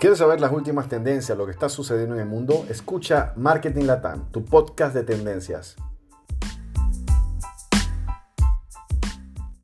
¿Quieres saber las últimas tendencias, lo que está sucediendo en el mundo? Escucha Marketing Latam, tu podcast de tendencias.